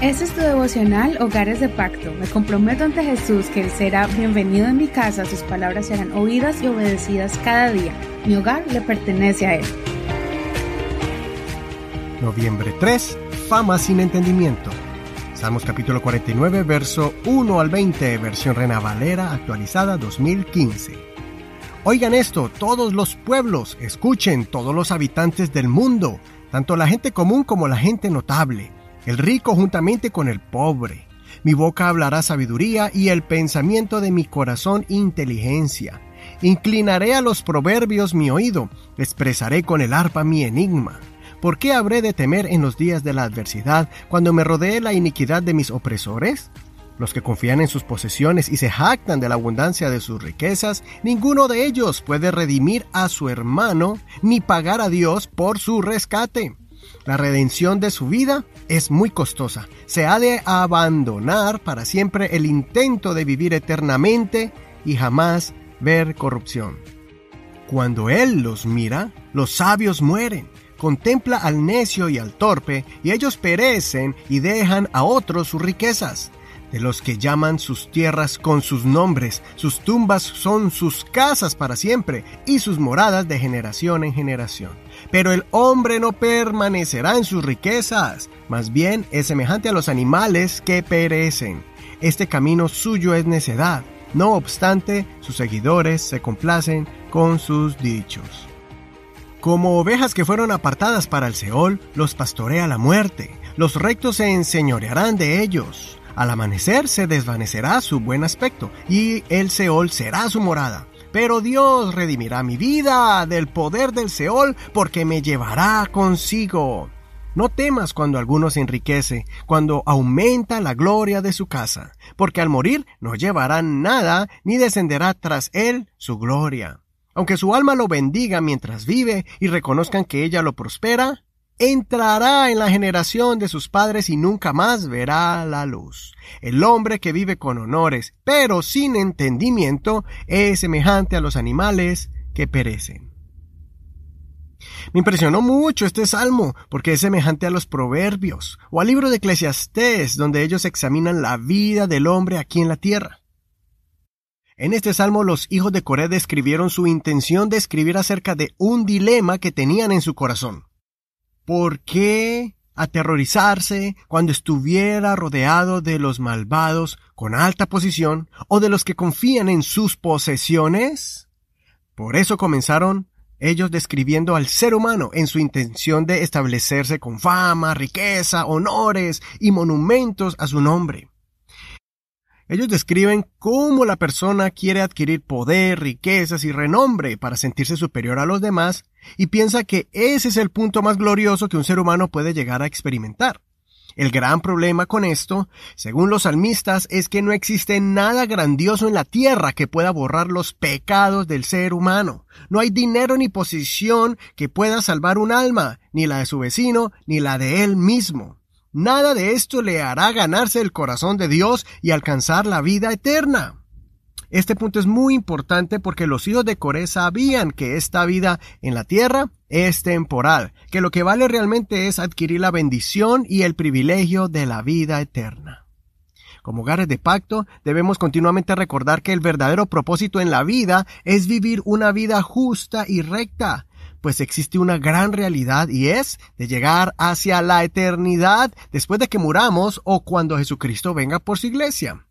Este es tu devocional Hogares de Pacto. Me comprometo ante Jesús que Él será bienvenido en mi casa, sus palabras serán oídas y obedecidas cada día. Mi hogar le pertenece a Él. Noviembre 3. Fama sin entendimiento. Salmos capítulo 49, verso 1 al 20, versión Rena Valera actualizada 2015. Oigan esto, todos los pueblos, escuchen, todos los habitantes del mundo, tanto la gente común como la gente notable el rico juntamente con el pobre. Mi boca hablará sabiduría y el pensamiento de mi corazón inteligencia. Inclinaré a los proverbios mi oído, expresaré con el arpa mi enigma. ¿Por qué habré de temer en los días de la adversidad cuando me rodee la iniquidad de mis opresores? Los que confían en sus posesiones y se jactan de la abundancia de sus riquezas, ninguno de ellos puede redimir a su hermano ni pagar a Dios por su rescate. La redención de su vida es muy costosa. Se ha de abandonar para siempre el intento de vivir eternamente y jamás ver corrupción. Cuando Él los mira, los sabios mueren. Contempla al necio y al torpe, y ellos perecen y dejan a otros sus riquezas de los que llaman sus tierras con sus nombres, sus tumbas son sus casas para siempre, y sus moradas de generación en generación. Pero el hombre no permanecerá en sus riquezas, más bien es semejante a los animales que perecen. Este camino suyo es necedad, no obstante, sus seguidores se complacen con sus dichos. Como ovejas que fueron apartadas para el Seol, los pastorea la muerte, los rectos se enseñorearán de ellos. Al amanecer se desvanecerá su buen aspecto, y el Seol será su morada. Pero Dios redimirá mi vida del poder del Seol, porque me llevará consigo. No temas cuando alguno se enriquece, cuando aumenta la gloria de su casa, porque al morir no llevará nada, ni descenderá tras él su gloria. Aunque su alma lo bendiga mientras vive y reconozcan que ella lo prospera, entrará en la generación de sus padres y nunca más verá la luz. El hombre que vive con honores, pero sin entendimiento, es semejante a los animales que perecen. Me impresionó mucho este salmo, porque es semejante a los proverbios, o al libro de Eclesiastés, donde ellos examinan la vida del hombre aquí en la tierra. En este salmo los hijos de Coré describieron su intención de escribir acerca de un dilema que tenían en su corazón. ¿Por qué aterrorizarse cuando estuviera rodeado de los malvados con alta posición o de los que confían en sus posesiones? Por eso comenzaron ellos describiendo al ser humano en su intención de establecerse con fama, riqueza, honores y monumentos a su nombre. Ellos describen cómo la persona quiere adquirir poder, riquezas y renombre para sentirse superior a los demás y piensa que ese es el punto más glorioso que un ser humano puede llegar a experimentar. El gran problema con esto, según los salmistas, es que no existe nada grandioso en la tierra que pueda borrar los pecados del ser humano. No hay dinero ni posición que pueda salvar un alma, ni la de su vecino, ni la de él mismo. Nada de esto le hará ganarse el corazón de Dios y alcanzar la vida eterna. Este punto es muy importante porque los hijos de Coré sabían que esta vida en la tierra es temporal, que lo que vale realmente es adquirir la bendición y el privilegio de la vida eterna. Como hogares de pacto, debemos continuamente recordar que el verdadero propósito en la vida es vivir una vida justa y recta, pues existe una gran realidad y es de llegar hacia la eternidad después de que muramos o cuando Jesucristo venga por su iglesia.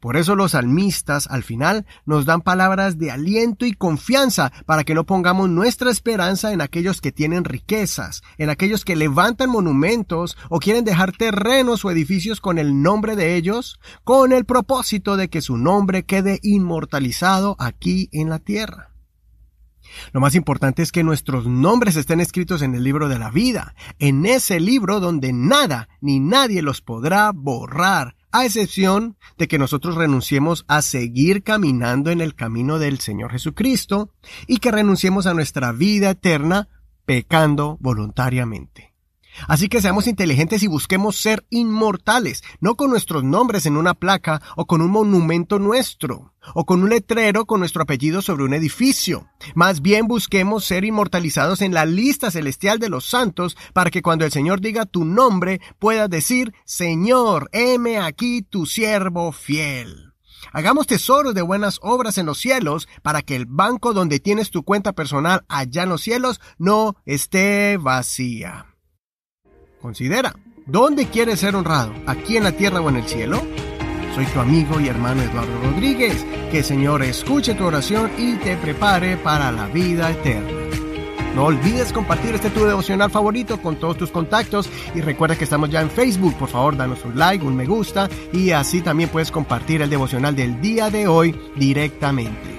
Por eso los salmistas al final nos dan palabras de aliento y confianza para que no pongamos nuestra esperanza en aquellos que tienen riquezas, en aquellos que levantan monumentos o quieren dejar terrenos o edificios con el nombre de ellos, con el propósito de que su nombre quede inmortalizado aquí en la tierra. Lo más importante es que nuestros nombres estén escritos en el libro de la vida, en ese libro donde nada ni nadie los podrá borrar, a excepción de que nosotros renunciemos a seguir caminando en el camino del Señor Jesucristo y que renunciemos a nuestra vida eterna pecando voluntariamente. Así que seamos inteligentes y busquemos ser inmortales, no con nuestros nombres en una placa o con un monumento nuestro, o con un letrero con nuestro apellido sobre un edificio. Más bien busquemos ser inmortalizados en la lista celestial de los santos para que cuando el Señor diga tu nombre puedas decir, Señor, heme aquí tu siervo fiel. Hagamos tesoros de buenas obras en los cielos para que el banco donde tienes tu cuenta personal allá en los cielos no esté vacía. Considera, ¿dónde quieres ser honrado? ¿Aquí en la tierra o en el cielo? Soy tu amigo y hermano Eduardo Rodríguez. Que Señor escuche tu oración y te prepare para la vida eterna. No olvides compartir este tu devocional favorito con todos tus contactos y recuerda que estamos ya en Facebook. Por favor, danos un like, un me gusta y así también puedes compartir el devocional del día de hoy directamente.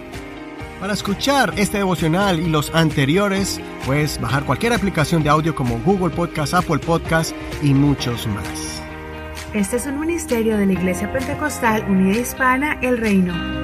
Para escuchar este devocional y los anteriores, puedes bajar cualquier aplicación de audio como Google Podcast, Apple Podcast y muchos más. Este es un ministerio de la Iglesia Pentecostal Unida Hispana El Reino.